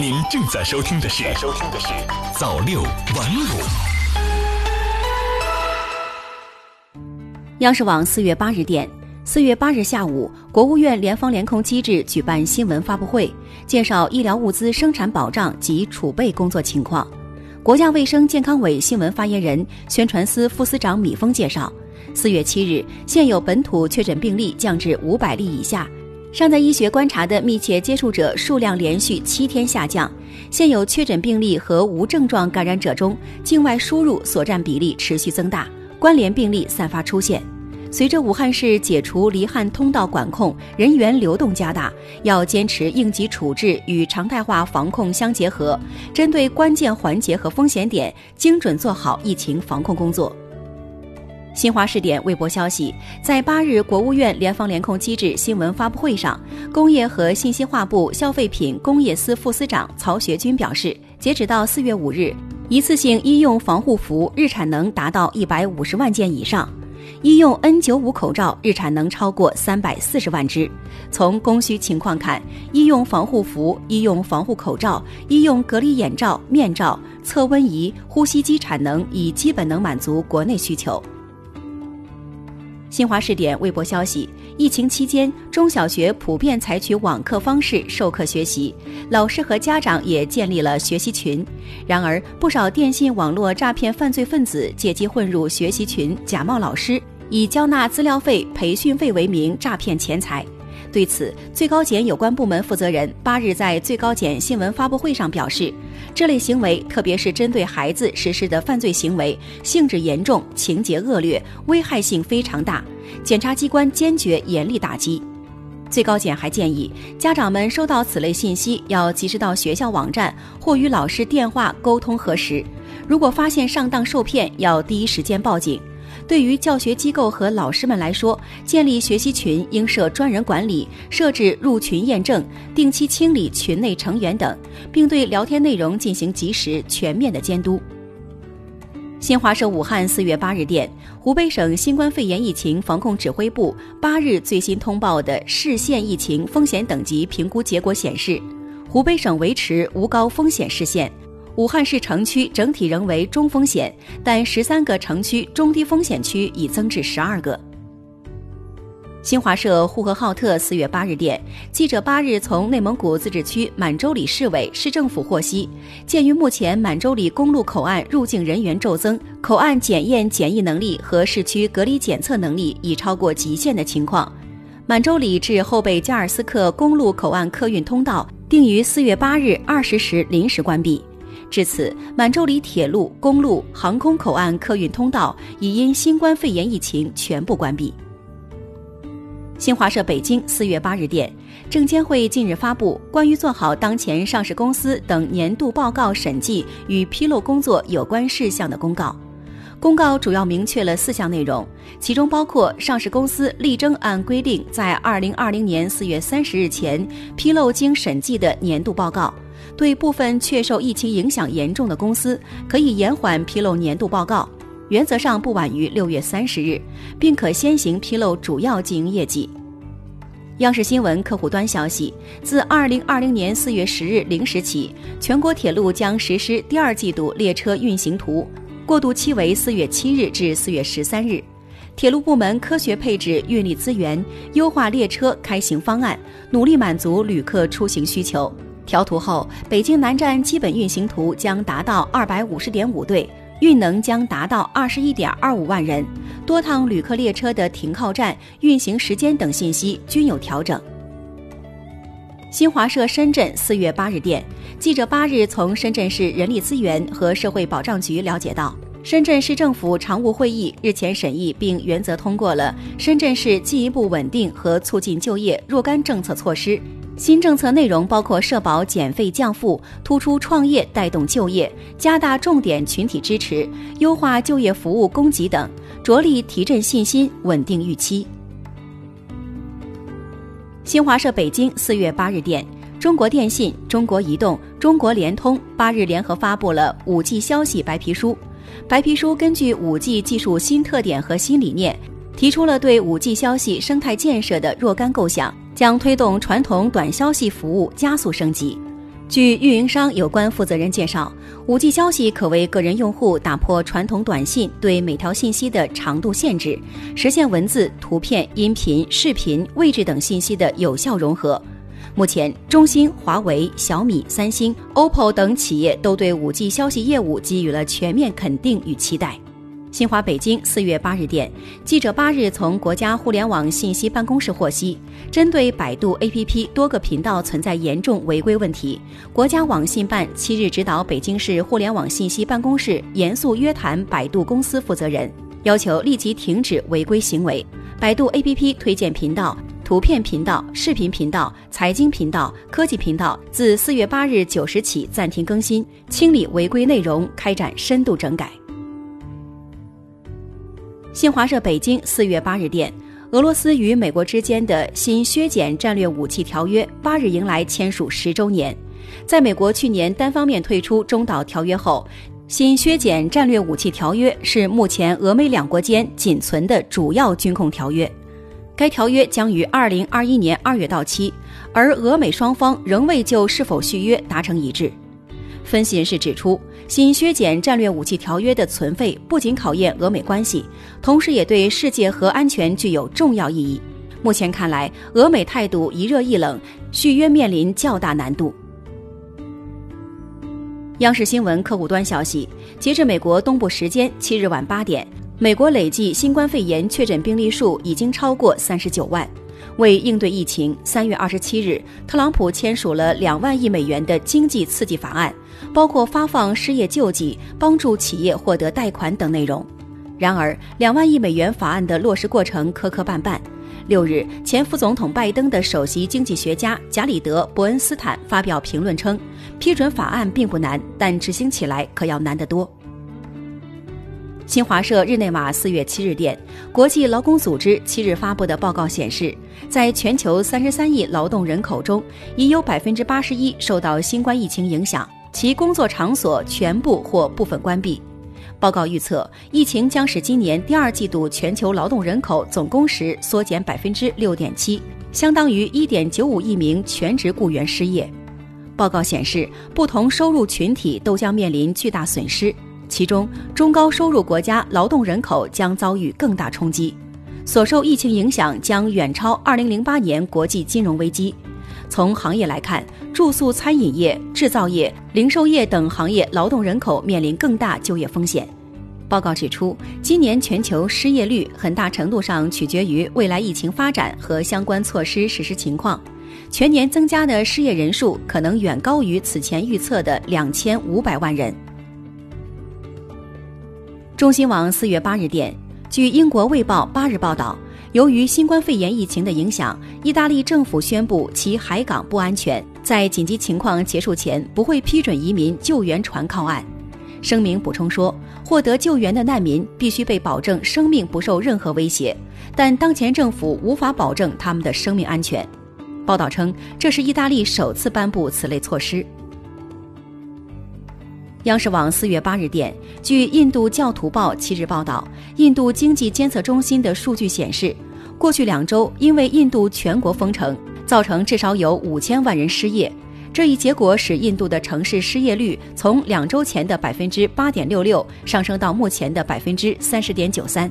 您正在收听的是收听的是早六晚五。央视网四月八日电，四月八日下午，国务院联防联控机制举办新闻发布会，介绍医疗物资生产保障及储备工作情况。国家卫生健康委新闻发言人、宣传司副司长米峰介绍，四月七日，现有本土确诊病例降至五百例以下。尚在医学观察的密切接触者数量连续七天下降，现有确诊病例和无症状感染者中，境外输入所占比例持续增大，关联病例散发出现。随着武汉市解除离汉通道管控，人员流动加大，要坚持应急处置与常态化防控相结合，针对关键环节和风险点，精准做好疫情防控工作。新华视点微博消息，在八日国务院联防联控机制新闻发布会上，工业和信息化部消费品工业司副司长曹学军表示，截止到四月五日，一次性医用防护服日产能达到一百五十万件以上，医用 N95 口罩日产能超过三百四十万只。从供需情况看，医用防护服、医用防护口罩、医用隔离眼罩、面罩、测温仪、呼吸机产能已基本能满足国内需求。新华视点微博消息：疫情期间，中小学普遍采取网课方式授课学习，老师和家长也建立了学习群。然而，不少电信网络诈骗犯罪分子借机混入学习群，假冒老师，以交纳资料费、培训费为名诈骗钱财。对此，最高检有关部门负责人八日在最高检新闻发布会上表示，这类行为，特别是针对孩子实施的犯罪行为，性质严重，情节恶劣，危害性非常大，检察机关坚决严厉打击。最高检还建议家长们收到此类信息，要及时到学校网站或与老师电话沟通核实，如果发现上当受骗，要第一时间报警。对于教学机构和老师们来说，建立学习群应设专人管理，设置入群验证，定期清理群内成员等，并对聊天内容进行及时、全面的监督。新华社武汉四月八日电，湖北省新冠肺炎疫情防控指挥部八日最新通报的市县疫情风险等级评估结果显示，湖北省维持无高风险市县。武汉市城区整体仍为中风险，但十三个城区中低风险区已增至十二个。新华社呼和浩特四月八日电，记者八日从内蒙古自治区满洲里市委市政府获悉，鉴于目前满洲里公路口岸入境人员骤增，口岸检验检疫能力和市区隔离检测能力已超过极限的情况，满洲里至后备加尔斯克公路口岸客运通道定于四月八日二十时临时关闭。至此，满洲里铁路、公路、航空口岸客运通道已因新冠肺炎疫情全部关闭。新华社北京四月八日电，证监会近日发布关于做好当前上市公司等年度报告审计与披露工作有关事项的公告。公告主要明确了四项内容，其中包括上市公司力争按规定在二零二零年四月三十日前披露经审计的年度报告。对部分确受疫情影响严重的公司，可以延缓披露年度报告，原则上不晚于六月三十日，并可先行披露主要经营业绩。央视新闻客户端消息，自二零二零年四月十日零时起，全国铁路将实施第二季度列车运行图，过渡期为四月七日至四月十三日。铁路部门科学配置运力资源，优化列车开行方案，努力满足旅客出行需求。调图后，北京南站基本运行图将达到二百五十点五对，运能将达到二十一点二五万人，多趟旅客列车的停靠站、运行时间等信息均有调整。新华社深圳四月八日电，记者八日从深圳市人力资源和社会保障局了解到，深圳市政府常务会议日前审议并原则通过了深圳市进一步稳定和促进就业若干政策措施。新政策内容包括社保减费降负、突出创业带动就业、加大重点群体支持、优化就业服务供给等，着力提振信心、稳定预期。新华社北京四月八日电，中国电信、中国移动、中国联通八日联合发布了五 G 消息白皮书。白皮书根据五 G 技术新特点和新理念，提出了对五 G 消息生态建设的若干构想。将推动传统短消息服务加速升级。据运营商有关负责人介绍，5G 消息可为个人用户打破传统短信对每条信息的长度限制，实现文字、图片、音频、视频、位置等信息的有效融合。目前，中兴、华为、小米、三星、OPPO 等企业都对 5G 消息业务给予了全面肯定与期待。新华北京四月八日电，记者八日从国家互联网信息办公室获悉，针对百度 APP 多个频道存在严重违规问题，国家网信办七日指导北京市互联网信息办公室严肃约谈百度公司负责人，要求立即停止违规行为。百度 APP 推荐频道、图片频道、视频频道、财经频道、科技频道自四月八日九时起暂停更新，清理违规内容，开展深度整改。新华社北京四月八日电，俄罗斯与美国之间的新削减战略武器条约八日迎来签署十周年。在美国去年单方面退出中导条约后，新削减战略武器条约是目前俄美两国间仅存的主要军控条约。该条约将于二零二一年二月到期，而俄美双方仍未就是否续约达成一致。分析人士指出，新削减战略武器条约的存废不仅考验俄美关系，同时也对世界核安全具有重要意义。目前看来，俄美态度一热一冷，续约面临较大难度。央视新闻客户端消息，截至美国东部时间七日晚八点，美国累计新冠肺炎确诊病例数已经超过三十九万。为应对疫情，三月二十七日，特朗普签署了两万亿美元的经济刺激法案，包括发放失业救济、帮助企业获得贷款等内容。然而，两万亿美元法案的落实过程磕磕绊绊。六日，前副总统拜登的首席经济学家贾里德·伯恩斯坦发表评论称，批准法案并不难，但执行起来可要难得多。新华社日内瓦四月七日电，国际劳工组织七日发布的报告显示，在全球三十三亿劳动人口中，已有百分之八十一受到新冠疫情影响，其工作场所全部或部分关闭。报告预测，疫情将使今年第二季度全球劳动人口总工时缩减百分之六点七，相当于一点九五亿名全职雇员失业。报告显示，不同收入群体都将面临巨大损失。其中，中高收入国家劳动人口将遭遇更大冲击，所受疫情影响将远超2008年国际金融危机。从行业来看，住宿、餐饮业、制造业、零售业等行业劳动人口面临更大就业风险。报告指出，今年全球失业率很大程度上取决于未来疫情发展和相关措施实施情况，全年增加的失业人数可能远高于此前预测的2500万人。中新网四月八日电，据英国《卫报》八日报道，由于新冠肺炎疫情的影响，意大利政府宣布其海港不安全，在紧急情况结束前不会批准移民救援船靠岸。声明补充说，获得救援的难民必须被保证生命不受任何威胁，但当前政府无法保证他们的生命安全。报道称，这是意大利首次颁布此类措施。央视网四月八日电，据印度教徒报七日报道，印度经济监测中心的数据显示，过去两周因为印度全国封城，造成至少有五千万人失业。这一结果使印度的城市失业率从两周前的百分之八点六六上升到目前的百分之三十点九三。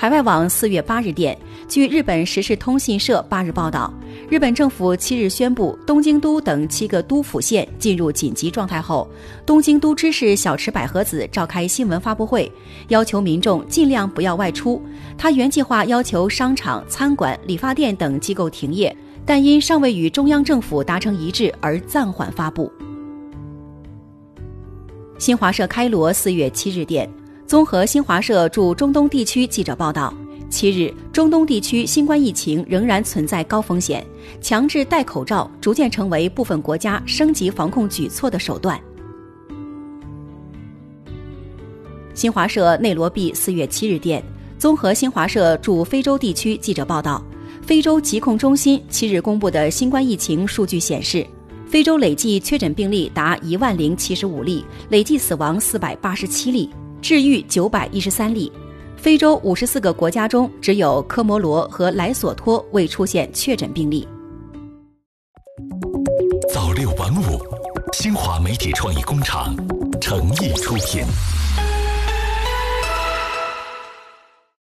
海外网四月八日电，据日本时事通信社八日报道，日本政府七日宣布，东京都等七个都府县进入紧急状态后，东京都知事小池百合子召开新闻发布会，要求民众尽量不要外出。他原计划要求商场、餐馆、理发店等机构停业，但因尚未与中央政府达成一致而暂缓发布。新华社开罗四月七日电。综合新华社驻中东地区记者报道，七日，中东地区新冠疫情仍然存在高风险，强制戴口罩逐渐成为部分国家升级防控举措的手段。新华社内罗毕四月七日电，综合新华社驻非洲地区记者报道，非洲疾控中心七日公布的新冠疫情数据显示，非洲累计确诊病例达一万零七十五例，累计死亡四百八十七例。治愈九百一十三例，非洲五十四个国家中只有科摩罗和莱索托未出现确诊病例。早六晚五，新华媒体创意工厂诚意出品。